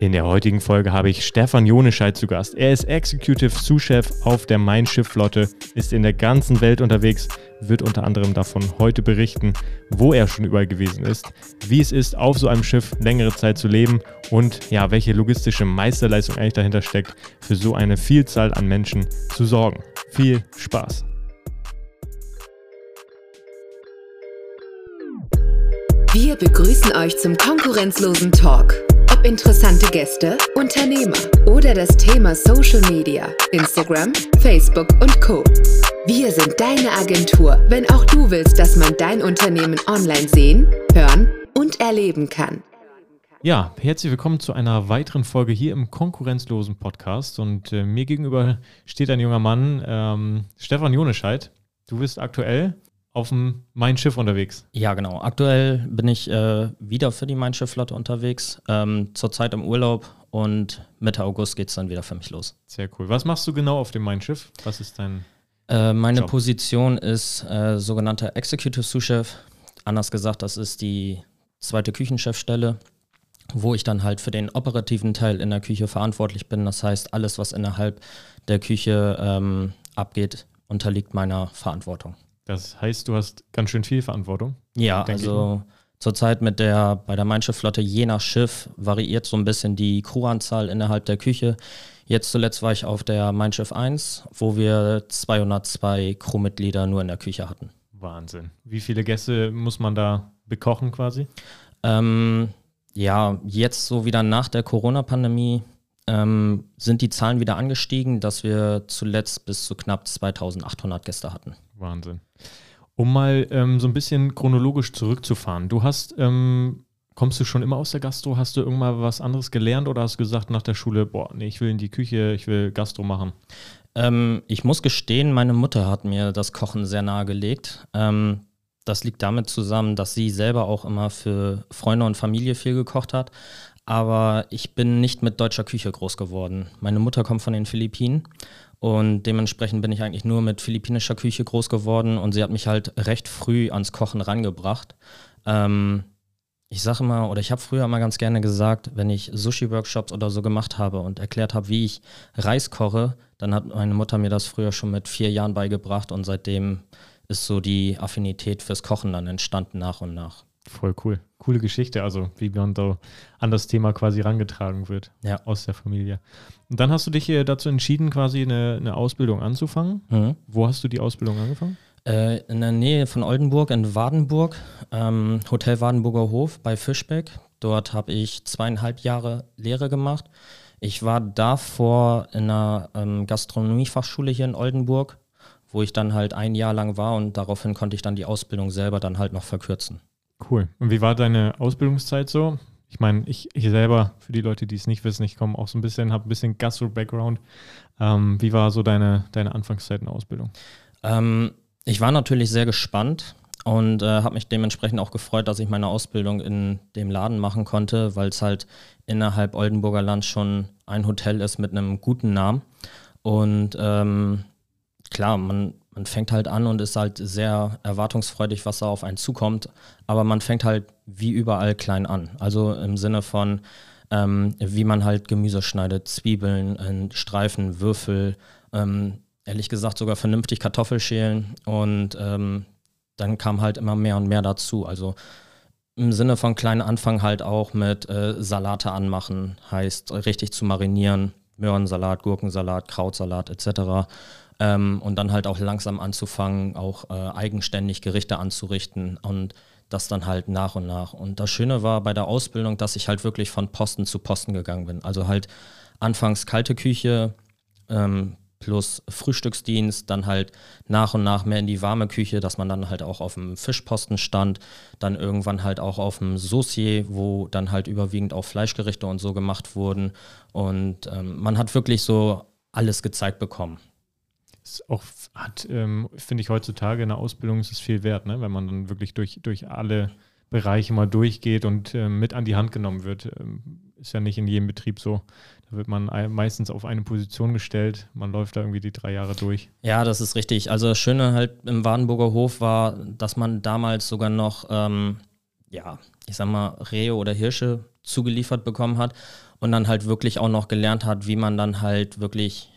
In der heutigen Folge habe ich Stefan Jonescheid zu Gast. Er ist Executive Sous-Chef auf der Mein Schiff Flotte, ist in der ganzen Welt unterwegs, wird unter anderem davon heute berichten, wo er schon überall gewesen ist, wie es ist, auf so einem Schiff längere Zeit zu leben und ja, welche logistische Meisterleistung eigentlich dahinter steckt, für so eine Vielzahl an Menschen zu sorgen. Viel Spaß! Wir begrüßen euch zum konkurrenzlosen Talk. Ob interessante Gäste, Unternehmer oder das Thema Social Media, Instagram, Facebook und Co. Wir sind deine Agentur, wenn auch du willst, dass man dein Unternehmen online sehen, hören und erleben kann. Ja, herzlich willkommen zu einer weiteren Folge hier im konkurrenzlosen Podcast. Und äh, mir gegenüber steht ein junger Mann, ähm, Stefan Jonescheid. Du bist aktuell auf dem Mein Schiff unterwegs. Ja, genau. Aktuell bin ich äh, wieder für die Mein Schiff Flotte unterwegs. Ähm, zurzeit im Urlaub und Mitte August geht es dann wieder für mich los. Sehr cool. Was machst du genau auf dem Mein Schiff? Was ist dein. Äh, meine Job? Position ist äh, sogenannter Executive Sous-Chef. Anders gesagt, das ist die zweite Küchenchefstelle, wo ich dann halt für den operativen Teil in der Küche verantwortlich bin. Das heißt, alles, was innerhalb der Küche ähm, abgeht, unterliegt meiner Verantwortung. Das heißt, du hast ganz schön viel Verantwortung. Ja, also zurzeit mit der, bei der Mein Schiff-Flotte, je nach Schiff variiert so ein bisschen die Crewanzahl innerhalb der Küche. Jetzt zuletzt war ich auf der Mein Schiff 1, wo wir 202 Crewmitglieder nur in der Küche hatten. Wahnsinn. Wie viele Gäste muss man da bekochen quasi? Ähm, ja, jetzt so wieder nach der Corona-Pandemie ähm, sind die Zahlen wieder angestiegen, dass wir zuletzt bis zu knapp 2800 Gäste hatten. Wahnsinn. Um mal ähm, so ein bisschen chronologisch zurückzufahren. Du hast, ähm, kommst du schon immer aus der Gastro? Hast du irgendwann was anderes gelernt oder hast du gesagt nach der Schule, boah, nee, ich will in die Küche, ich will Gastro machen? Ähm, ich muss gestehen, meine Mutter hat mir das Kochen sehr nahegelegt. Ähm, das liegt damit zusammen, dass sie selber auch immer für Freunde und Familie viel gekocht hat. Aber ich bin nicht mit deutscher Küche groß geworden. Meine Mutter kommt von den Philippinen und dementsprechend bin ich eigentlich nur mit philippinischer Küche groß geworden und sie hat mich halt recht früh ans Kochen rangebracht. Ähm, ich sage immer, oder ich habe früher immer ganz gerne gesagt, wenn ich Sushi-Workshops oder so gemacht habe und erklärt habe, wie ich Reis koche, dann hat meine Mutter mir das früher schon mit vier Jahren beigebracht und seitdem ist so die Affinität fürs Kochen dann entstanden nach und nach. Voll cool. Coole Geschichte, also wie man da an das Thema quasi rangetragen wird ja. aus der Familie. Und dann hast du dich dazu entschieden, quasi eine, eine Ausbildung anzufangen. Mhm. Wo hast du die Ausbildung angefangen? Äh, in der Nähe von Oldenburg in Wadenburg, ähm, Hotel Wadenburger Hof bei Fischbeck. Dort habe ich zweieinhalb Jahre Lehre gemacht. Ich war davor in einer ähm, Gastronomiefachschule hier in Oldenburg, wo ich dann halt ein Jahr lang war und daraufhin konnte ich dann die Ausbildung selber dann halt noch verkürzen. Cool. Und wie war deine Ausbildungszeit so? Ich meine, ich, ich selber, für die Leute, die es nicht wissen, ich komme auch so ein bisschen, habe ein bisschen Gastro-Background. Ähm, wie war so deine, deine Anfangszeit in der Ausbildung? Ähm, ich war natürlich sehr gespannt und äh, habe mich dementsprechend auch gefreut, dass ich meine Ausbildung in dem Laden machen konnte, weil es halt innerhalb Oldenburger Land schon ein Hotel ist mit einem guten Namen. Und ähm, klar, man, man fängt halt an und ist halt sehr erwartungsfreudig, was da auf einen zukommt. Aber man fängt halt wie überall klein an. Also im Sinne von, ähm, wie man halt Gemüse schneidet, Zwiebeln, Streifen, Würfel, ähm, ehrlich gesagt sogar vernünftig Kartoffel schälen. Und ähm, dann kam halt immer mehr und mehr dazu. Also im Sinne von kleinen Anfang halt auch mit äh, Salate anmachen, heißt richtig zu marinieren, Möhrensalat, Gurkensalat, Krautsalat etc. Ähm, und dann halt auch langsam anzufangen, auch äh, eigenständig Gerichte anzurichten und das dann halt nach und nach. Und das Schöne war bei der Ausbildung, dass ich halt wirklich von Posten zu Posten gegangen bin. Also halt anfangs kalte Küche ähm, plus Frühstücksdienst, dann halt nach und nach mehr in die warme Küche, dass man dann halt auch auf dem Fischposten stand, dann irgendwann halt auch auf dem Saucier, wo dann halt überwiegend auch Fleischgerichte und so gemacht wurden. Und ähm, man hat wirklich so alles gezeigt bekommen ist auch hat, ähm, finde ich heutzutage in der Ausbildung ist es viel wert, ne? wenn man dann wirklich durch, durch alle Bereiche mal durchgeht und äh, mit an die Hand genommen wird. Ähm, ist ja nicht in jedem Betrieb so. Da wird man meistens auf eine Position gestellt. Man läuft da irgendwie die drei Jahre durch. Ja, das ist richtig. Also das Schöne halt im Wadenburger Hof war, dass man damals sogar noch, ähm, ja, ich sag mal, Rehe oder Hirsche zugeliefert bekommen hat. und dann halt wirklich auch noch gelernt hat, wie man dann halt wirklich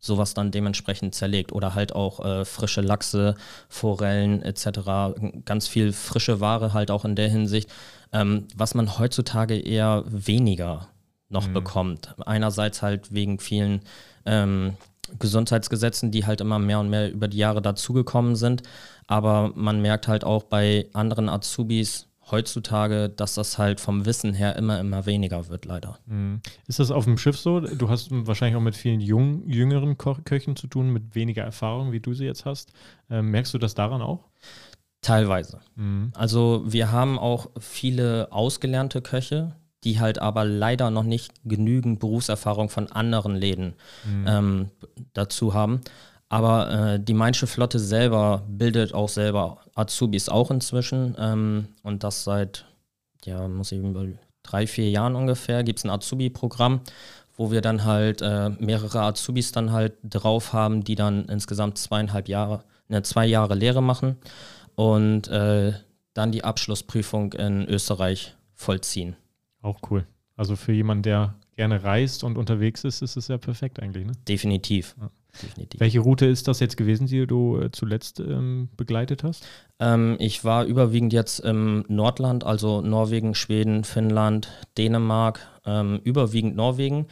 sowas dann dementsprechend zerlegt oder halt auch äh, frische Lachse, Forellen etc. Ganz viel frische Ware halt auch in der Hinsicht, ähm, was man heutzutage eher weniger noch mhm. bekommt. Einerseits halt wegen vielen ähm, Gesundheitsgesetzen, die halt immer mehr und mehr über die Jahre dazugekommen sind. Aber man merkt halt auch bei anderen Azubis, heutzutage, dass das halt vom Wissen her immer, immer weniger wird, leider. Mhm. Ist das auf dem Schiff so? Du hast wahrscheinlich auch mit vielen jung, jüngeren Ko Köchen zu tun, mit weniger Erfahrung, wie du sie jetzt hast. Ähm, merkst du das daran auch? Teilweise. Mhm. Also wir haben auch viele ausgelernte Köche, die halt aber leider noch nicht genügend Berufserfahrung von anderen Läden mhm. ähm, dazu haben. Aber äh, die Mainsche Flotte selber bildet auch selber Azubis auch inzwischen. Ähm, und das seit, ja, muss ich über drei, vier Jahren ungefähr, gibt es ein Azubi-Programm, wo wir dann halt äh, mehrere Azubis dann halt drauf haben, die dann insgesamt zweieinhalb Jahre, ne, zwei Jahre Lehre machen und äh, dann die Abschlussprüfung in Österreich vollziehen. Auch cool. Also für jemanden, der gerne reist und unterwegs ist, ist es ja perfekt eigentlich, ne? Definitiv. Ja definitiv. Welche Route ist das jetzt gewesen, die du äh, zuletzt ähm, begleitet hast? Ähm, ich war überwiegend jetzt im Nordland, also Norwegen, Schweden, Finnland, Dänemark, ähm, überwiegend Norwegen.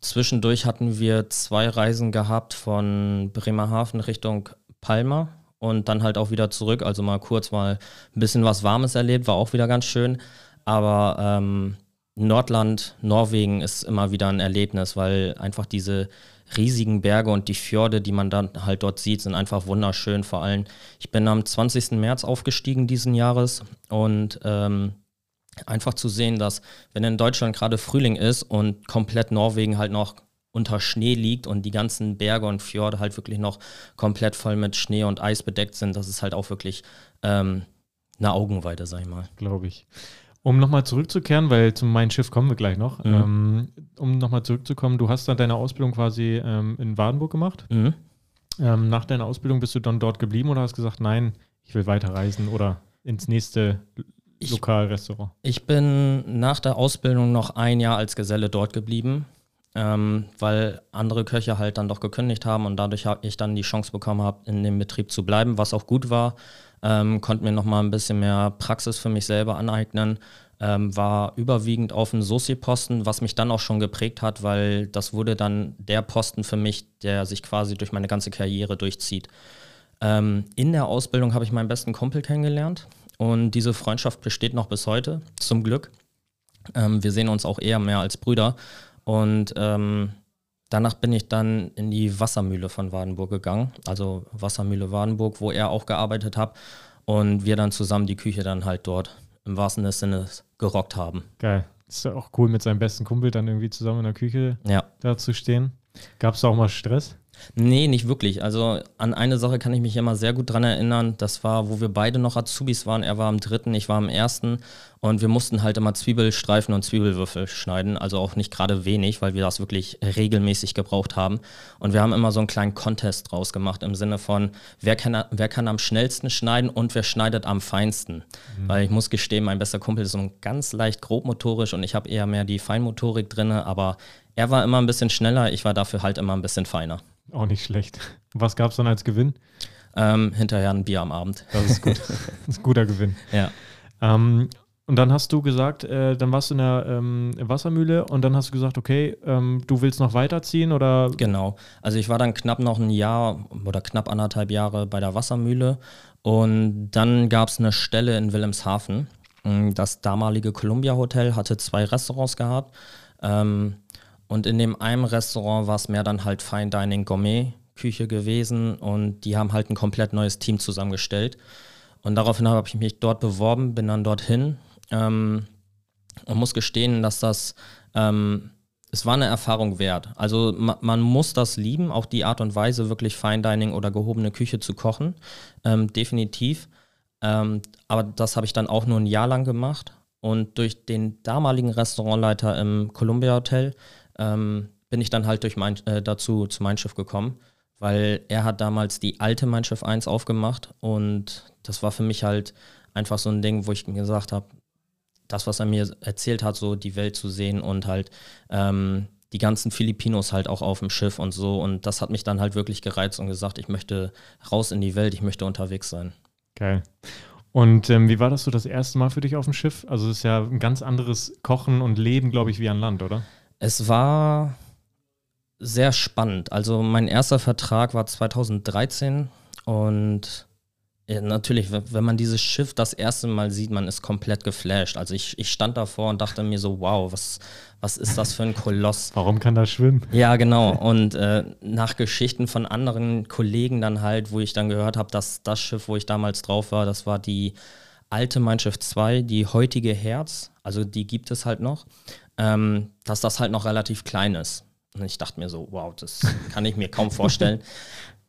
Zwischendurch hatten wir zwei Reisen gehabt von Bremerhaven Richtung Palma und dann halt auch wieder zurück. Also mal kurz mal ein bisschen was Warmes erlebt, war auch wieder ganz schön. Aber ähm, Nordland, Norwegen ist immer wieder ein Erlebnis, weil einfach diese riesigen Berge und die Fjorde, die man dann halt dort sieht, sind einfach wunderschön. Vor allem, ich bin am 20. März aufgestiegen diesen Jahres und ähm, einfach zu sehen, dass wenn in Deutschland gerade Frühling ist und komplett Norwegen halt noch unter Schnee liegt und die ganzen Berge und Fjorde halt wirklich noch komplett voll mit Schnee und Eis bedeckt sind, das ist halt auch wirklich ähm, eine Augenweide, sag ich mal. Glaube ich. Um nochmal zurückzukehren, weil zu meinem Schiff kommen wir gleich noch. Mhm. Ähm, um nochmal zurückzukommen, du hast dann deine Ausbildung quasi ähm, in Wadenburg gemacht. Mhm. Ähm, nach deiner Ausbildung bist du dann dort geblieben oder hast gesagt, nein, ich will weiterreisen oder ins nächste ich, Lokalrestaurant? Ich bin nach der Ausbildung noch ein Jahr als Geselle dort geblieben, ähm, weil andere Köche halt dann doch gekündigt haben und dadurch habe ich dann die Chance bekommen habe, in dem Betrieb zu bleiben, was auch gut war ähm, konnte mir nochmal ein bisschen mehr Praxis für mich selber aneignen. Ähm, war überwiegend auf dem Soci-Posten, was mich dann auch schon geprägt hat, weil das wurde dann der Posten für mich, der sich quasi durch meine ganze Karriere durchzieht. Ähm, in der Ausbildung habe ich meinen besten Kumpel kennengelernt und diese Freundschaft besteht noch bis heute, zum Glück. Ähm, wir sehen uns auch eher mehr als Brüder und ähm, Danach bin ich dann in die Wassermühle von Wadenburg gegangen, also Wassermühle Wadenburg, wo er auch gearbeitet hat und wir dann zusammen die Küche dann halt dort im wahrsten Sinne gerockt haben. Geil. Ist ja auch cool, mit seinem besten Kumpel dann irgendwie zusammen in der Küche ja. da zu stehen. Gab es auch mal Stress? Nee, nicht wirklich. Also an eine Sache kann ich mich immer sehr gut dran erinnern. Das war, wo wir beide noch Azubis waren. Er war am dritten, ich war am ersten. Und wir mussten halt immer Zwiebelstreifen und Zwiebelwürfel schneiden. Also auch nicht gerade wenig, weil wir das wirklich regelmäßig gebraucht haben. Und wir haben immer so einen kleinen Contest draus gemacht im Sinne von, wer kann, wer kann am schnellsten schneiden und wer schneidet am feinsten. Mhm. Weil ich muss gestehen, mein bester Kumpel ist so ganz leicht grobmotorisch und ich habe eher mehr die Feinmotorik drin. Aber er war immer ein bisschen schneller, ich war dafür halt immer ein bisschen feiner. Auch nicht schlecht. Was gab es dann als Gewinn? Ähm, hinterher ein Bier am Abend. Das ist gut. das ist ein guter Gewinn. Ja. Ähm, und dann hast du gesagt, äh, dann warst du in der ähm, Wassermühle und dann hast du gesagt, okay, ähm, du willst noch weiterziehen oder? Genau. Also ich war dann knapp noch ein Jahr oder knapp anderthalb Jahre bei der Wassermühle und dann gab es eine Stelle in Wilhelmshaven. Das damalige Columbia Hotel hatte zwei Restaurants gehabt. Ähm, und in dem einen Restaurant war es mehr dann halt Fine Dining Gourmet Küche gewesen und die haben halt ein komplett neues Team zusammengestellt. Und daraufhin habe ich mich dort beworben, bin dann dorthin ähm, und muss gestehen, dass das, ähm, es war eine Erfahrung wert. Also ma, man muss das lieben, auch die Art und Weise, wirklich Fine Dining oder gehobene Küche zu kochen, ähm, definitiv. Ähm, aber das habe ich dann auch nur ein Jahr lang gemacht. Und durch den damaligen Restaurantleiter im Columbia Hotel ähm, bin ich dann halt durch mein, äh, dazu zu Mein Schiff gekommen, weil er hat damals die alte Mein Schiff 1 aufgemacht und das war für mich halt einfach so ein Ding, wo ich gesagt habe, das, was er mir erzählt hat, so die Welt zu sehen und halt ähm, die ganzen Filipinos halt auch auf dem Schiff und so. Und das hat mich dann halt wirklich gereizt und gesagt, ich möchte raus in die Welt, ich möchte unterwegs sein. Geil. Und ähm, wie war das so das erste Mal für dich auf dem Schiff? Also es ist ja ein ganz anderes Kochen und Leben, glaube ich, wie an Land, oder? Es war sehr spannend. Also mein erster Vertrag war 2013 und ja, natürlich, wenn man dieses Schiff das erste Mal sieht, man ist komplett geflasht. Also ich, ich stand davor und dachte mir so, wow, was, was ist das für ein Koloss? Warum kann das schwimmen? Ja, genau. Und äh, nach Geschichten von anderen Kollegen dann halt, wo ich dann gehört habe, dass das Schiff, wo ich damals drauf war, das war die alte Mein Schiff 2, die heutige Herz, also die gibt es halt noch, ähm, dass das halt noch relativ klein ist. Und ich dachte mir so, wow, das kann ich mir kaum vorstellen.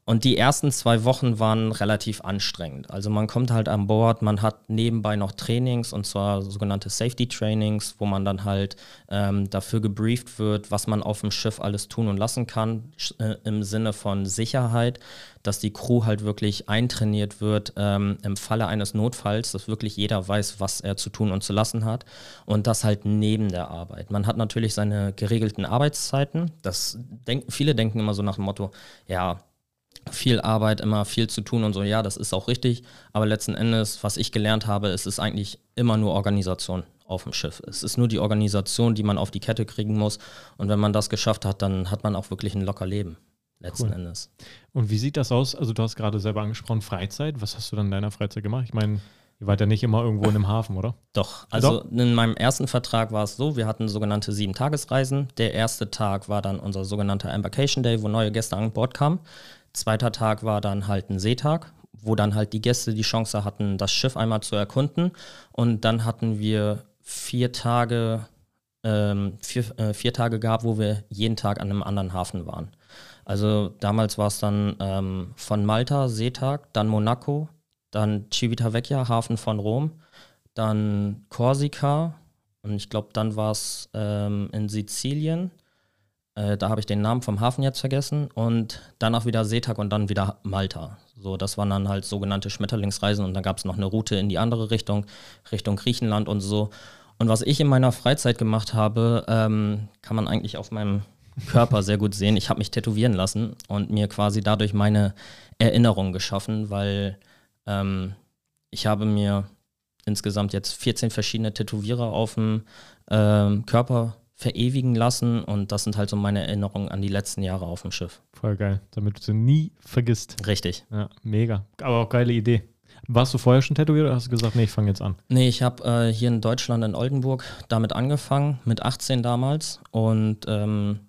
Und die ersten zwei Wochen waren relativ anstrengend. Also man kommt halt an Bord, man hat nebenbei noch Trainings und zwar sogenannte Safety Trainings, wo man dann halt ähm, dafür gebrieft wird, was man auf dem Schiff alles tun und lassen kann, äh, im Sinne von Sicherheit, dass die Crew halt wirklich eintrainiert wird ähm, im Falle eines Notfalls, dass wirklich jeder weiß, was er zu tun und zu lassen hat und das halt neben der Arbeit. Man hat natürlich seine geregelten Arbeitszeiten. Das denk, viele denken immer so nach dem Motto, ja, viel Arbeit, immer viel zu tun und so. Ja, das ist auch richtig. Aber letzten Endes, was ich gelernt habe, ist es eigentlich immer nur Organisation auf dem Schiff. Es ist nur die Organisation, die man auf die Kette kriegen muss. Und wenn man das geschafft hat, dann hat man auch wirklich ein locker Leben. Letzten cool. Endes. Und wie sieht das aus? Also, du hast gerade selber angesprochen, Freizeit. Was hast du dann in deiner Freizeit gemacht? Ich meine, Ihr wart ja nicht immer irgendwo in einem Hafen, oder? Doch. Also Doch. in meinem ersten Vertrag war es so, wir hatten sogenannte sieben Tagesreisen. Der erste Tag war dann unser sogenannter Embarkation Day, wo neue Gäste an Bord kamen. Zweiter Tag war dann halt ein Seetag, wo dann halt die Gäste die Chance hatten, das Schiff einmal zu erkunden. Und dann hatten wir vier Tage, ähm, vier, äh, vier Tage gehabt, wo wir jeden Tag an einem anderen Hafen waren. Also damals war es dann ähm, von Malta Seetag, dann Monaco, dann Civitavecchia, Hafen von Rom, dann Korsika und ich glaube, dann war es ähm, in Sizilien äh, da habe ich den Namen vom Hafen jetzt vergessen. Und danach wieder Seetag und dann wieder Malta. So, das waren dann halt sogenannte Schmetterlingsreisen und dann gab es noch eine Route in die andere Richtung, Richtung Griechenland und so. Und was ich in meiner Freizeit gemacht habe, ähm, kann man eigentlich auf meinem Körper sehr gut sehen. Ich habe mich tätowieren lassen und mir quasi dadurch meine Erinnerung geschaffen, weil ähm, ich habe mir insgesamt jetzt 14 verschiedene Tätowierer auf dem ähm, Körper verewigen lassen und das sind halt so meine Erinnerungen an die letzten Jahre auf dem Schiff. Voll geil, damit du sie nie vergisst. Richtig. Ja, mega. Aber auch geile Idee. Warst du vorher schon tätowiert oder hast du gesagt, nee, ich fange jetzt an? Nee, ich habe äh, hier in Deutschland in Oldenburg damit angefangen, mit 18 damals und ähm,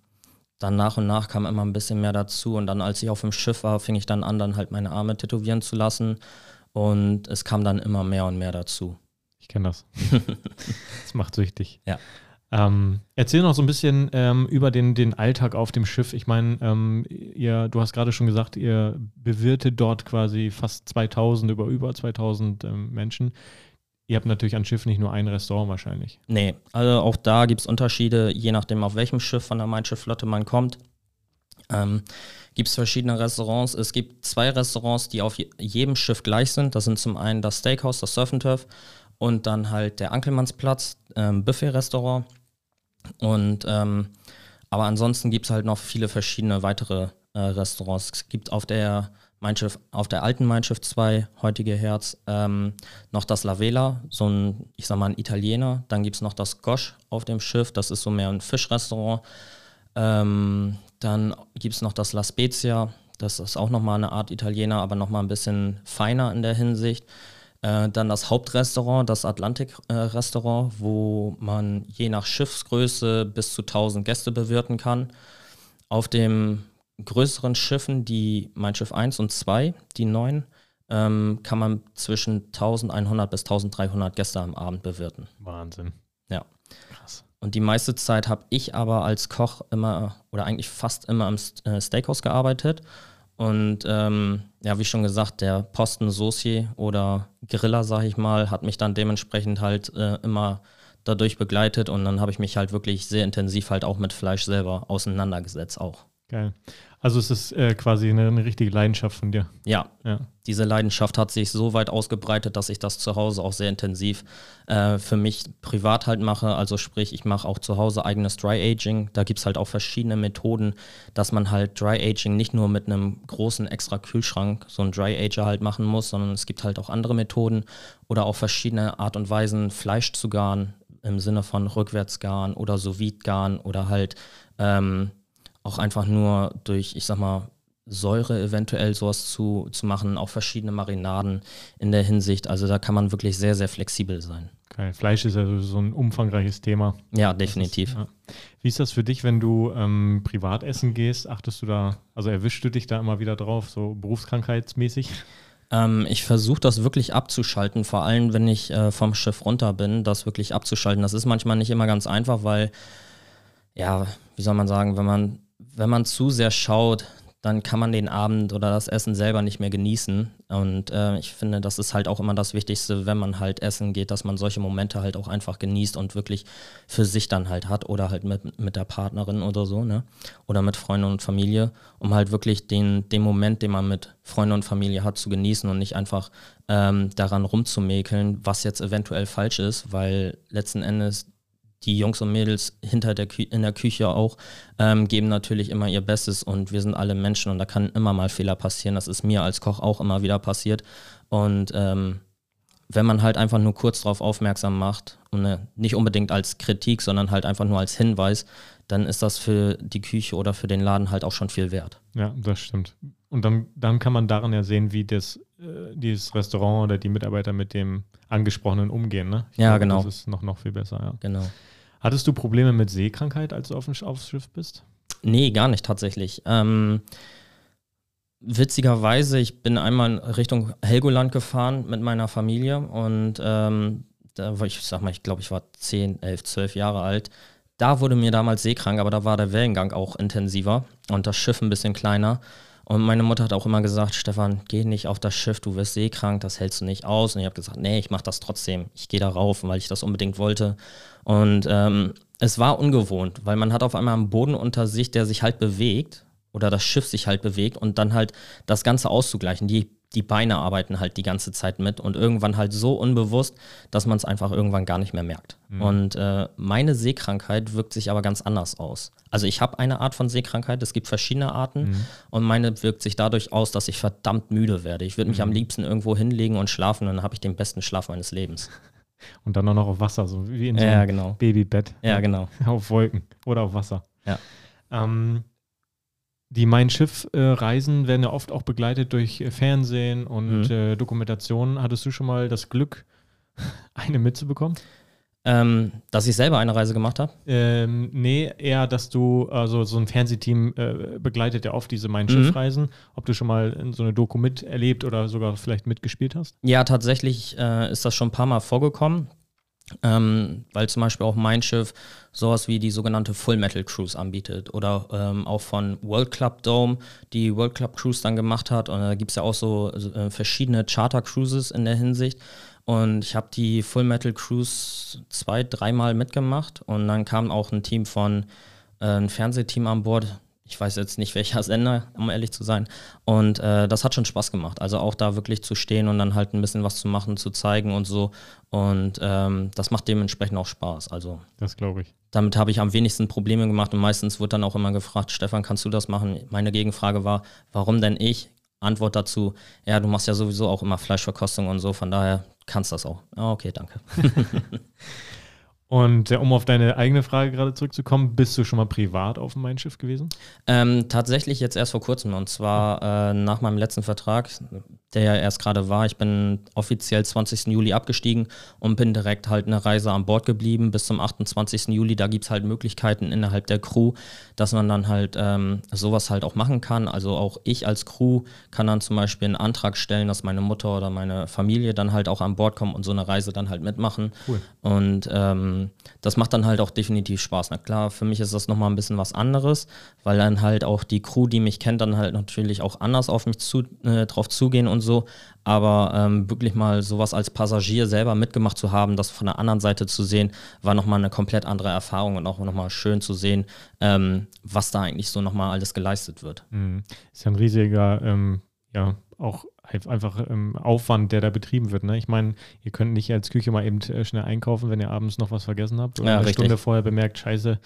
dann nach und nach kam immer ein bisschen mehr dazu und dann, als ich auf dem Schiff war, fing ich dann an, dann halt meine Arme tätowieren zu lassen und es kam dann immer mehr und mehr dazu. Ich kenne das. das macht süchtig. Ja. Ähm, erzähl noch so ein bisschen ähm, über den, den Alltag auf dem Schiff. Ich meine, ähm, du hast gerade schon gesagt, ihr bewirtet dort quasi fast 2000 über über 2000 ähm, Menschen. Ihr habt natürlich an Schiff nicht nur ein Restaurant wahrscheinlich. Nee, also auch da gibt es Unterschiede, je nachdem, auf welchem Schiff von der Mein Schiff Flotte man kommt. Ähm, gibt es verschiedene Restaurants. Es gibt zwei Restaurants, die auf jedem Schiff gleich sind. Das sind zum einen das Steakhouse, das Surf Turf und dann halt der Ankelmannsplatz, ähm, Buffet-Restaurant. Und ähm, aber ansonsten gibt es halt noch viele verschiedene weitere äh, Restaurants. Es gibt auf der Mein Schiff, auf der alten Mein Schiff 2, heutige Herz, ähm, noch das La Vela, so ein, ich sag mal, ein Italiener. Dann gibt es noch das Gosch auf dem Schiff, das ist so mehr ein Fischrestaurant. Ähm, dann gibt es noch das La Spezia, das ist auch nochmal eine Art Italiener, aber nochmal ein bisschen feiner in der Hinsicht. Äh, dann das Hauptrestaurant, das Atlantik-Restaurant, äh, wo man je nach Schiffsgröße bis zu 1000 Gäste bewirten kann. Auf den größeren Schiffen, die Mein Schiff 1 und 2, die neuen, ähm, kann man zwischen 1100 bis 1300 Gäste am Abend bewirten. Wahnsinn. Ja. Krass. Und die meiste Zeit habe ich aber als Koch immer oder eigentlich fast immer im äh, Steakhouse gearbeitet und ähm, ja, wie schon gesagt, der Posten Saucier oder Griller, sag ich mal, hat mich dann dementsprechend halt äh, immer dadurch begleitet und dann habe ich mich halt wirklich sehr intensiv halt auch mit Fleisch selber auseinandergesetzt auch. Geil. Also es ist äh, quasi eine, eine, richtige Leidenschaft von dir. Ja. ja. Diese Leidenschaft hat sich so weit ausgebreitet, dass ich das zu Hause auch sehr intensiv äh, für mich privat halt mache. Also sprich, ich mache auch zu Hause eigenes Dry Aging. Da gibt es halt auch verschiedene Methoden, dass man halt Dry Aging nicht nur mit einem großen extra Kühlschrank, so ein Dry Ager halt machen muss, sondern es gibt halt auch andere Methoden oder auch verschiedene Art und Weisen, Fleisch zu garen, im Sinne von Rückwärtsgaren oder sous garen oder halt ähm, auch einfach nur durch, ich sag mal, Säure eventuell sowas zu, zu machen, auch verschiedene Marinaden in der Hinsicht. Also da kann man wirklich sehr, sehr flexibel sein. Okay. Fleisch ist ja so ein umfangreiches Thema. Ja, definitiv. Ist, ja. Wie ist das für dich, wenn du ähm, privat essen gehst? Achtest du da, also erwischst du dich da immer wieder drauf, so berufskrankheitsmäßig? Ähm, ich versuche das wirklich abzuschalten, vor allem wenn ich äh, vom Schiff runter bin, das wirklich abzuschalten. Das ist manchmal nicht immer ganz einfach, weil, ja, wie soll man sagen, wenn man wenn man zu sehr schaut, dann kann man den Abend oder das Essen selber nicht mehr genießen. Und äh, ich finde, das ist halt auch immer das Wichtigste, wenn man halt essen geht, dass man solche Momente halt auch einfach genießt und wirklich für sich dann halt hat oder halt mit, mit der Partnerin oder so, ne? Oder mit Freunden und Familie, um halt wirklich den, den Moment, den man mit Freunden und Familie hat, zu genießen und nicht einfach ähm, daran rumzumäkeln, was jetzt eventuell falsch ist, weil letzten Endes die Jungs und Mädels hinter der Kü in der Küche auch ähm, geben natürlich immer ihr Bestes und wir sind alle Menschen und da kann immer mal Fehler passieren. Das ist mir als Koch auch immer wieder passiert. Und ähm, wenn man halt einfach nur kurz darauf aufmerksam macht und ne, nicht unbedingt als Kritik, sondern halt einfach nur als Hinweis, dann ist das für die Küche oder für den Laden halt auch schon viel wert. Ja, das stimmt. Und dann, dann kann man daran ja sehen, wie das, dieses Restaurant oder die Mitarbeiter mit dem Angesprochenen umgehen. Ne? Ich ja, glaube, genau. Das ist noch, noch viel besser, ja. Genau. Hattest du Probleme mit Seekrankheit, als du auf dem, aufs Schiff bist? Nee, gar nicht tatsächlich. Ähm, witzigerweise, ich bin einmal Richtung Helgoland gefahren mit meiner Familie und ähm, da war ich, sag mal, ich glaube, ich war 10, 11, 12 Jahre alt. Da wurde mir damals seekrank, aber da war der Wellengang auch intensiver und das Schiff ein bisschen kleiner. Und meine Mutter hat auch immer gesagt, Stefan, geh nicht auf das Schiff, du wirst seekrank, das hältst du nicht aus. Und ich habe gesagt, nee, ich mache das trotzdem. Ich gehe da rauf, weil ich das unbedingt wollte. Und ähm, es war ungewohnt, weil man hat auf einmal einen Boden unter sich, der sich halt bewegt oder das Schiff sich halt bewegt und dann halt das Ganze auszugleichen. Die, die Beine arbeiten halt die ganze Zeit mit und irgendwann halt so unbewusst, dass man es einfach irgendwann gar nicht mehr merkt. Mhm. Und äh, meine Seekrankheit wirkt sich aber ganz anders aus. Also ich habe eine Art von Seekrankheit, es gibt verschiedene Arten mhm. und meine wirkt sich dadurch aus, dass ich verdammt müde werde. Ich würde mich mhm. am liebsten irgendwo hinlegen und schlafen und dann habe ich den besten Schlaf meines Lebens. Und dann auch noch auf Wasser, so wie in so einem genau. Babybett. Ja, genau. Auf Wolken oder auf Wasser. Ja. Ähm, die Mein Schiff-Reisen äh, werden ja oft auch begleitet durch äh, Fernsehen und mhm. äh, Dokumentationen. Hattest du schon mal das Glück, eine mitzubekommen? Ähm, dass ich selber eine Reise gemacht habe? Ähm, nee, eher, dass du, also so ein Fernsehteam äh, begleitet ja oft diese Mein Schiff-Reisen. Mhm. Ob du schon mal in so eine Doku miterlebt oder sogar vielleicht mitgespielt hast? Ja, tatsächlich äh, ist das schon ein paar Mal vorgekommen. Ähm, weil zum Beispiel auch Mein Schiff sowas wie die sogenannte Full Metal Cruise anbietet oder ähm, auch von World Club Dome die World Club Cruise dann gemacht hat. Und da gibt es ja auch so äh, verschiedene Charter Cruises in der Hinsicht. Und ich habe die Full Metal Cruise zwei, dreimal mitgemacht und dann kam auch ein Team von, äh, ein Fernsehteam an Bord. Ich weiß jetzt nicht welcher Sender, um ehrlich zu sein. Und äh, das hat schon Spaß gemacht. Also auch da wirklich zu stehen und dann halt ein bisschen was zu machen, zu zeigen und so. Und ähm, das macht dementsprechend auch Spaß. Also das glaube ich. Damit habe ich am wenigsten Probleme gemacht und meistens wird dann auch immer gefragt, Stefan, kannst du das machen? Meine Gegenfrage war, warum denn ich? Antwort dazu, ja, du machst ja sowieso auch immer Fleischverkostung und so, von daher kannst du das auch. Ah, okay, danke. Und um auf deine eigene Frage gerade zurückzukommen, bist du schon mal privat auf dem Mein Schiff gewesen? Ähm, tatsächlich jetzt erst vor kurzem und zwar äh, nach meinem letzten Vertrag, der ja erst gerade war. Ich bin offiziell 20. Juli abgestiegen und bin direkt halt eine Reise an Bord geblieben bis zum 28. Juli. Da gibt es halt Möglichkeiten innerhalb der Crew, dass man dann halt ähm, sowas halt auch machen kann. Also auch ich als Crew kann dann zum Beispiel einen Antrag stellen, dass meine Mutter oder meine Familie dann halt auch an Bord kommt und so eine Reise dann halt mitmachen. Cool. Und ähm, das macht dann halt auch definitiv Spaß. Na klar, für mich ist das nochmal ein bisschen was anderes, weil dann halt auch die Crew, die mich kennt, dann halt natürlich auch anders auf mich zu, äh, drauf zugehen und und so. Aber ähm, wirklich mal sowas als Passagier selber mitgemacht zu haben, das von der anderen Seite zu sehen, war nochmal eine komplett andere Erfahrung und auch nochmal schön zu sehen, ähm, was da eigentlich so nochmal alles geleistet wird. Mhm. Ist ja ein riesiger, ähm, ja, auch einfach ähm, Aufwand, der da betrieben wird. Ne? Ich meine, ihr könnt nicht als Küche mal eben äh, schnell einkaufen, wenn ihr abends noch was vergessen habt oder Ja, eine richtig. Stunde vorher bemerkt, scheiße,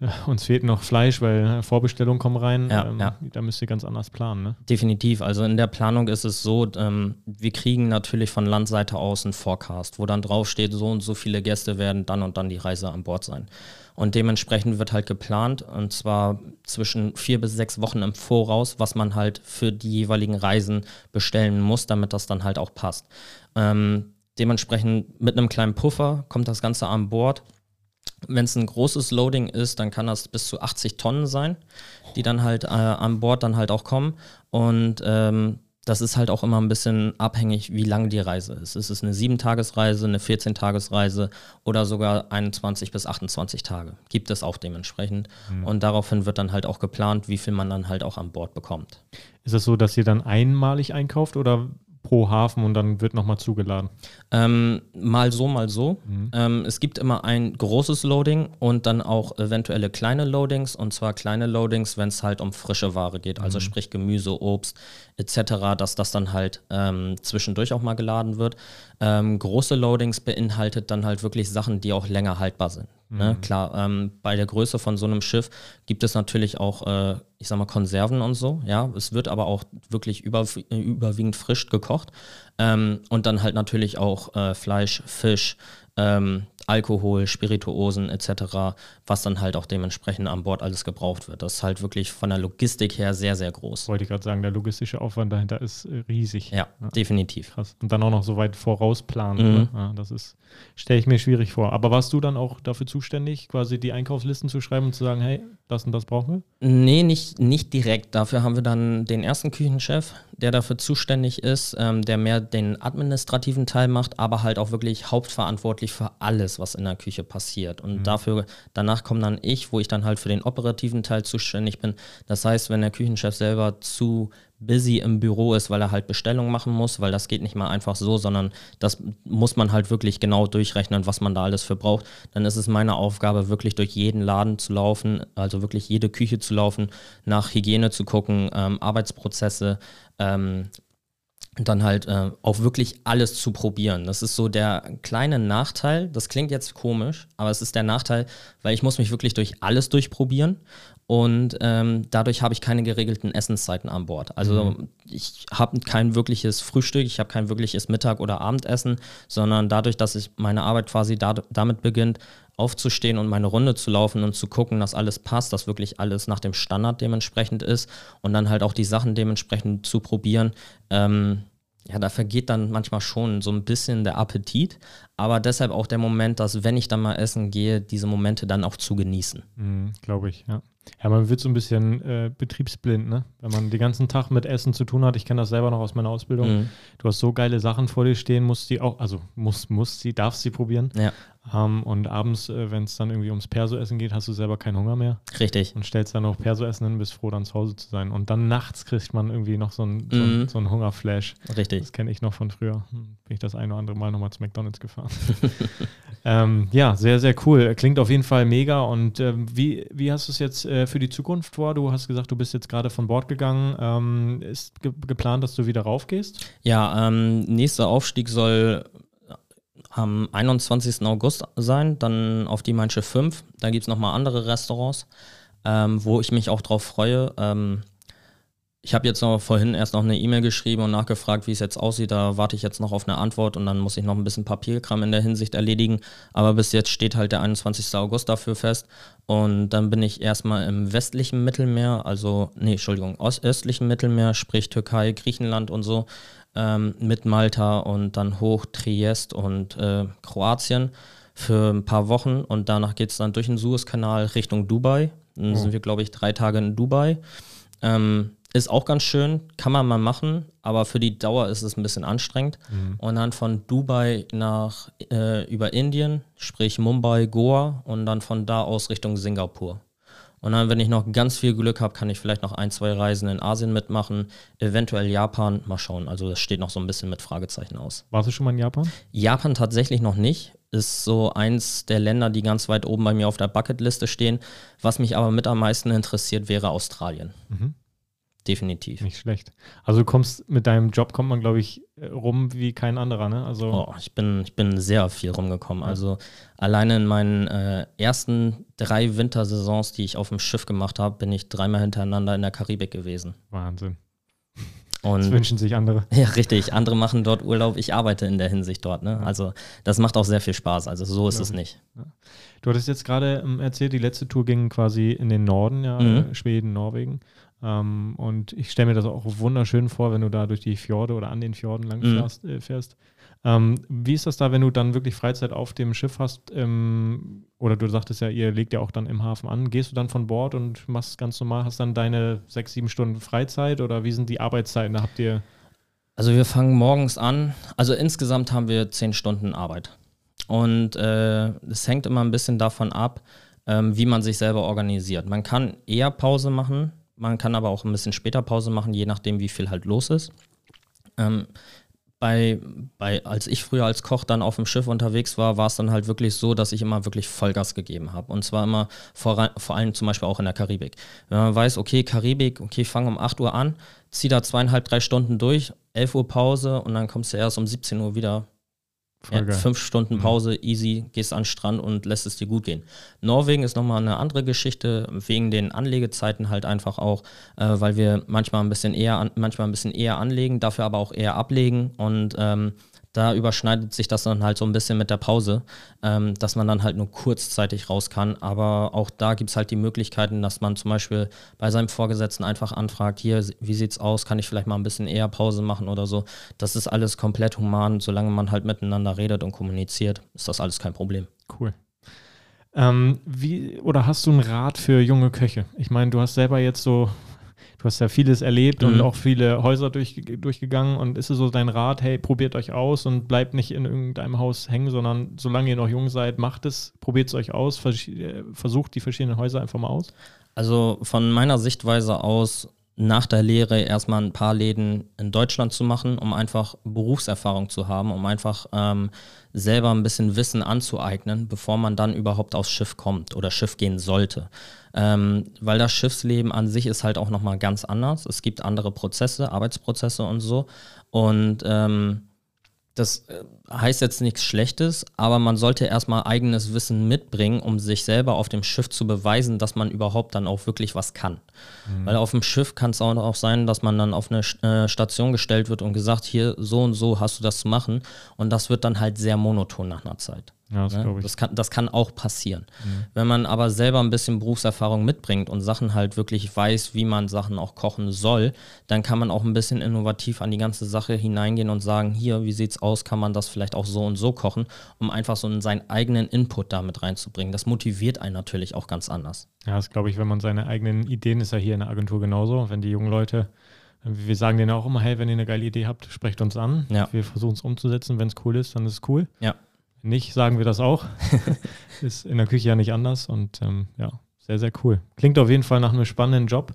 uns fehlt noch Fleisch, weil Vorbestellungen kommen rein. Ja, ähm, ja. Da müsst ihr ganz anders planen. Ne? Definitiv. Also in der Planung ist es so, ähm, wir kriegen natürlich von Landseite aus einen Forecast, wo dann draufsteht, so und so viele Gäste werden dann und dann die Reise an Bord sein. Und dementsprechend wird halt geplant, und zwar zwischen vier bis sechs Wochen im Voraus, was man halt für die jeweiligen Reisen bestellen muss, damit das dann halt auch passt. Ähm, dementsprechend mit einem kleinen Puffer kommt das Ganze an Bord. Wenn es ein großes Loading ist, dann kann das bis zu 80 Tonnen sein, die dann halt äh, an Bord dann halt auch kommen. Und ähm, das ist halt auch immer ein bisschen abhängig, wie lang die Reise ist. Ist es eine 7-Tagesreise, eine 14-Tagesreise oder sogar 21 bis 28 Tage? Gibt es auch dementsprechend. Und daraufhin wird dann halt auch geplant, wie viel man dann halt auch an Bord bekommt. Ist es so, dass ihr dann einmalig einkauft oder pro Hafen und dann wird nochmal zugeladen? Ähm, mal so, mal so. Ähm, es gibt immer ein großes Loading und dann auch eventuelle kleine Loadings. Und zwar kleine Loadings, wenn es halt um frische Ware geht, also sprich Gemüse, Obst etc., dass das dann halt ähm, zwischendurch auch mal geladen wird. Ähm, große Loadings beinhaltet dann halt wirklich Sachen, die auch länger haltbar sind. Ne? Klar, ähm, bei der Größe von so einem Schiff gibt es natürlich auch, äh, ich sag mal, Konserven und so. Ja, es wird aber auch wirklich über, überwiegend frisch gekocht. Ähm, und dann halt natürlich auch äh, Fleisch, Fisch, ähm, Alkohol, Spirituosen etc., was dann halt auch dementsprechend an Bord alles gebraucht wird. Das ist halt wirklich von der Logistik her sehr, sehr groß. Wollte ich gerade sagen, der logistische Aufwand dahinter ist äh, riesig. Ja, definitiv. Krass. Und dann auch noch so weit vorausplanen. Mhm. Ne? Ja, das ist, stelle ich mir schwierig vor. Aber warst du dann auch dafür zuständig, quasi die Einkaufslisten zu schreiben und zu sagen, hey, das und das brauchen wir? Nee, nicht, nicht direkt. Dafür haben wir dann den ersten Küchenchef, der dafür zuständig ist, ähm, der mehr den administrativen Teil macht, aber halt auch wirklich hauptverantwortlich für alles, was in der Küche passiert. Und dafür, danach komme dann ich, wo ich dann halt für den operativen Teil zuständig bin. Das heißt, wenn der Küchenchef selber zu busy im Büro ist, weil er halt Bestellungen machen muss, weil das geht nicht mal einfach so, sondern das muss man halt wirklich genau durchrechnen, was man da alles für braucht. Dann ist es meine Aufgabe, wirklich durch jeden Laden zu laufen, also wirklich jede Küche zu laufen, nach Hygiene zu gucken, ähm, Arbeitsprozesse, ähm, und dann halt äh, auch wirklich alles zu probieren. Das ist so der kleine Nachteil. Das klingt jetzt komisch, aber es ist der Nachteil, weil ich muss mich wirklich durch alles durchprobieren und ähm, dadurch habe ich keine geregelten Essenszeiten an Bord. Also ich habe kein wirkliches Frühstück, ich habe kein wirkliches Mittag- oder Abendessen, sondern dadurch, dass ich meine Arbeit quasi da, damit beginnt, aufzustehen und meine Runde zu laufen und zu gucken, dass alles passt, dass wirklich alles nach dem Standard dementsprechend ist und dann halt auch die Sachen dementsprechend zu probieren. Ähm, ja, da vergeht dann manchmal schon so ein bisschen der Appetit, aber deshalb auch der Moment, dass wenn ich dann mal essen gehe, diese Momente dann auch zu genießen. Mhm, Glaube ich, ja. Ja, man wird so ein bisschen äh, betriebsblind, ne? Wenn man den ganzen Tag mit Essen zu tun hat. Ich kenne das selber noch aus meiner Ausbildung. Mhm. Du hast so geile Sachen vor dir stehen, musst die auch, also musst, musst sie, darfst sie probieren. Ja, Ähm, und abends, äh, wenn es dann irgendwie ums Perso-Essen geht, hast du selber keinen Hunger mehr richtig. und stellst dann noch Perso-Essen hin, bist froh, dann zu Hause zu sein. Und dann nachts kriegt man irgendwie noch so einen so Mhm. so Hungerflash. Richtig. Das kenne ich noch von früher. Hm, Bin ich das ein oder andere Mal nochmal zu McDonalds gefahren. ähm, ja, sehr, sehr cool. Klingt auf jeden Fall mega. Und ähm, wie, wie hast du es jetzt äh, für die Zukunft vor? Du hast gesagt, du bist jetzt gerade von Bord gegangen. Ähm, ist ge geplant, dass du wieder raufgehst? Ja, ähm, nächster Aufstieg soll am 21. August sein, dann auf die Manche 5. Da gibt es nochmal andere Restaurants, ähm, wo ich mich auch drauf freue. Ähm, ich habe jetzt noch vorhin erst noch eine E-Mail geschrieben und nachgefragt, wie es jetzt aussieht. Da warte ich jetzt noch auf eine Antwort und dann muss ich noch ein bisschen Papierkram in der Hinsicht erledigen. Aber bis jetzt steht halt der 21. August dafür fest. Und dann bin ich erstmal im westlichen Mittelmeer, also, nee, Entschuldigung, ostöstlichen Mittelmeer, sprich Türkei, Griechenland und so, ähm, mit Malta und dann hoch Triest und äh, Kroatien für ein paar Wochen. Und danach geht es dann durch den Suezkanal Richtung Dubai. Dann sind wir, glaube ich, drei Tage in Dubai. Ähm, ist auch ganz schön, kann man mal machen, aber für die Dauer ist es ein bisschen anstrengend. Und dann von Dubai nach äh, über Indien, sprich Mumbai, Goa und dann von da aus Richtung Singapur. Und dann, wenn ich noch ganz viel Glück habe, kann ich vielleicht noch ein, zwei Reisen in Asien mitmachen, eventuell Japan, mal schauen. Also das steht noch so ein bisschen mit Fragezeichen aus. Warst du schon mal in Japan? Japan tatsächlich noch nicht. Ist so eins der Länder, die ganz weit oben bei mir auf der Bucketliste stehen. Was mich aber mit am meisten interessiert, wäre Australien. Mhm definitiv. Nicht schlecht. Also du kommst mit deinem Job kommt man, glaube ich, rum wie kein anderer, ne? Also oh, ich bin, ich bin sehr viel rumgekommen. Ja. Also alleine in meinen äh, ersten drei Wintersaisons, die ich auf dem Schiff gemacht habe, bin ich dreimal hintereinander in der Karibik gewesen. Wahnsinn. Und, das wünschen sich andere. Ja, richtig. Andere machen dort Urlaub. Ich arbeite in der Hinsicht dort. Ne? Also das macht auch sehr viel Spaß. Also so ist ja. es nicht. Ja. Du hattest jetzt gerade ähm, erzählt, die letzte Tour ging quasi in den Norden, ja, mhm. Schweden, Norwegen. Ähm, und ich stelle mir das auch wunderschön vor, wenn du da durch die Fjorde oder an den Fjorden lang mhm. fährst. Äh, fährst. Ähm, wie ist das da, wenn du dann wirklich Freizeit auf dem Schiff hast? Ähm, oder du sagtest ja, ihr legt ja auch dann im Hafen an. Gehst du dann von Bord und machst ganz normal, hast dann deine sechs, sieben Stunden Freizeit oder wie sind die Arbeitszeiten? Da habt ihr. Also wir fangen morgens an. Also insgesamt haben wir zehn Stunden Arbeit. Und äh, es äh, hängt immer ein bisschen davon ab, ähm, wie man sich selber organisiert. Man kann eher Pause machen, man kann aber auch ein bisschen später Pause machen, je nachdem, wie viel halt los ist. Ähm, bei, bei, als ich früher als Koch dann auf dem Schiff unterwegs war, war es dann halt wirklich so, dass ich immer wirklich Vollgas gegeben habe. Und zwar immer vor, vor allem zum Beispiel auch in der Karibik. Wenn man weiß, okay, Karibik, okay, fange um 8 Uhr an, zieh da zweieinhalb, drei Stunden durch, 11 Uhr Pause und dann kommst du erst um 17 Uhr wieder ja, fünf Stunden mhm. Pause, mhm. easy, gehst an den Strand und lässt es dir gut gehen. Norwegen ist nochmal eine andere Geschichte, wegen den Anlegezeiten halt einfach auch, äh, weil wir manchmal ein bisschen eher an, manchmal ein bisschen eher anlegen, dafür aber auch eher ablegen und ähm, da überschneidet sich das dann halt so ein bisschen mit der Pause, ähm, dass man dann halt nur kurzzeitig raus kann. Aber auch da gibt es halt die Möglichkeiten, dass man zum Beispiel bei seinem Vorgesetzten einfach anfragt, hier, wie sieht's aus, kann ich vielleicht mal ein bisschen eher Pause machen oder so. Das ist alles komplett human, solange man halt miteinander redet und kommuniziert, ist das alles kein Problem. Cool. Ähm, wie, oder hast du einen Rat für junge Köche? Ich meine, du hast selber jetzt so du hast ja vieles erlebt mhm. und auch viele Häuser durch, durchgegangen und ist es so dein Rat, hey, probiert euch aus und bleibt nicht in irgendeinem Haus hängen, sondern solange ihr noch jung seid, macht es, probiert es euch aus, äh, versucht die verschiedenen Häuser einfach mal aus? Also von meiner Sichtweise aus nach der Lehre erstmal ein paar Läden in Deutschland zu machen, um einfach Berufserfahrung zu haben, um einfach ähm, selber ein bisschen Wissen anzueignen, bevor man dann überhaupt aufs Schiff kommt oder Schiff gehen sollte. Ähm, weil das Schiffsleben an sich ist halt auch nochmal ganz anders. Es gibt andere Prozesse, Arbeitsprozesse und so. Und ähm, das äh, heißt jetzt nichts Schlechtes, aber man sollte erstmal eigenes Wissen mitbringen, um sich selber auf dem Schiff zu beweisen, dass man überhaupt dann auch wirklich was kann. Mhm. Weil auf dem Schiff kann es auch sein, dass man dann auf eine äh, Station gestellt wird und gesagt, hier so und so hast du das zu machen. Und das wird dann halt sehr monoton nach einer Zeit. Ja, das, ne? das, kann, das kann auch passieren. Mhm. Wenn man aber selber ein bisschen Berufserfahrung mitbringt und Sachen halt wirklich weiß, wie man Sachen auch kochen soll, dann kann man auch ein bisschen innovativ an die ganze Sache hineingehen und sagen, hier, wie sieht's aus, kann man das vielleicht auch so und so kochen, um einfach so seinen eigenen Input damit reinzubringen. Das motiviert einen natürlich auch ganz anders. Ja, das glaube ich, wenn man seine eigenen Ideen, ist ja hier in der Agentur genauso, wenn die jungen Leute wir sagen denen auch immer, hey, wenn ihr eine geile Idee habt, sprecht uns an. Ja. Wir versuchen es umzusetzen. Wenn es cool ist, dann ist es cool. Ja nicht, sagen wir das auch. ist in der Küche ja nicht anders und ähm, ja, sehr, sehr cool. Klingt auf jeden Fall nach einem spannenden Job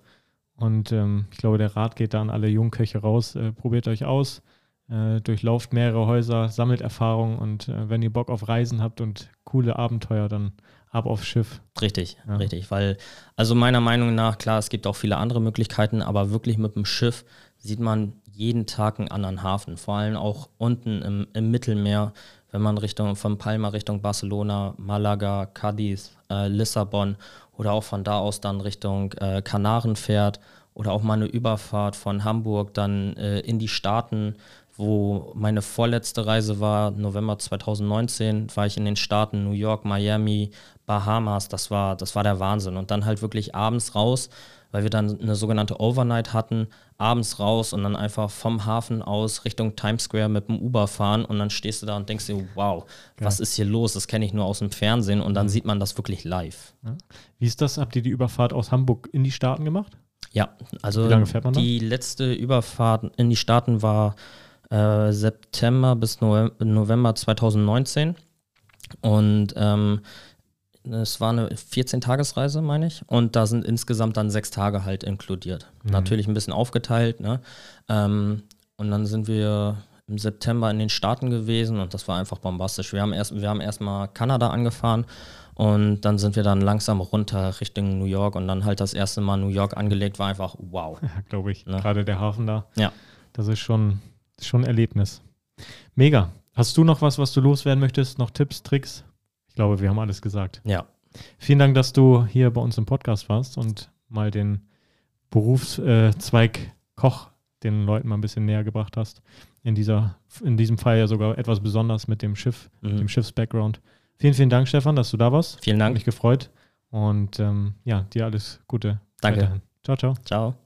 und ähm, ich glaube, der Rat geht da an alle Jungköche raus. Äh, probiert euch aus, äh, durchlauft mehrere Häuser, sammelt Erfahrung und äh, wenn ihr Bock auf Reisen habt und coole Abenteuer, dann ab aufs Schiff. Richtig, ja. richtig, weil also meiner Meinung nach, klar, es gibt auch viele andere Möglichkeiten, aber wirklich mit dem Schiff sieht man jeden Tag einen anderen Hafen, vor allem auch unten im, im Mittelmeer wenn man Richtung von Palma Richtung Barcelona, Malaga, Cadiz, äh, Lissabon oder auch von da aus dann Richtung äh, Kanaren fährt oder auch mal eine Überfahrt von Hamburg dann äh, in die Staaten, wo meine vorletzte Reise war, November 2019, war ich in den Staaten New York, Miami, Bahamas, das war, das war der Wahnsinn. Und dann halt wirklich abends raus, weil wir dann eine sogenannte Overnight hatten, abends raus und dann einfach vom Hafen aus Richtung Times Square mit dem Uber fahren und dann stehst du da und denkst dir, wow, ja. was ist hier los? Das kenne ich nur aus dem Fernsehen und dann mhm. sieht man das wirklich live. Ja. Wie ist das? Habt ihr die Überfahrt aus Hamburg in die Staaten gemacht? Ja, also die letzte Überfahrt in die Staaten war äh, September bis November 2019 und ähm, es war eine 14-Tagesreise, meine ich. Und da sind insgesamt dann sechs Tage halt inkludiert. Mhm. Natürlich ein bisschen aufgeteilt. Ne? Ähm, und dann sind wir im September in den Staaten gewesen und das war einfach bombastisch. Wir haben erst, wir haben erstmal Kanada angefahren und dann sind wir dann langsam runter Richtung New York und dann halt das erste Mal New York angelegt, war einfach wow. Ja, glaube ich. Ne? Gerade der Hafen da. Ja. Das ist schon, schon ein Erlebnis. Mega. Hast du noch was, was du loswerden möchtest? Noch Tipps, Tricks? Ich glaube, wir haben alles gesagt. Ja. Vielen Dank, dass du hier bei uns im Podcast warst und mal den Berufszweig Koch den Leuten mal ein bisschen näher gebracht hast. In, dieser, in diesem Fall ja sogar etwas besonders mit dem Schiff, Mhm. dem Schiffsbackground. Vielen, vielen Dank, Stefan, dass du da warst. Vielen Hat Dank. mich gefreut. Und ähm, ja, dir alles Gute. Danke. weiterhin. Ciao, ciao. Ciao.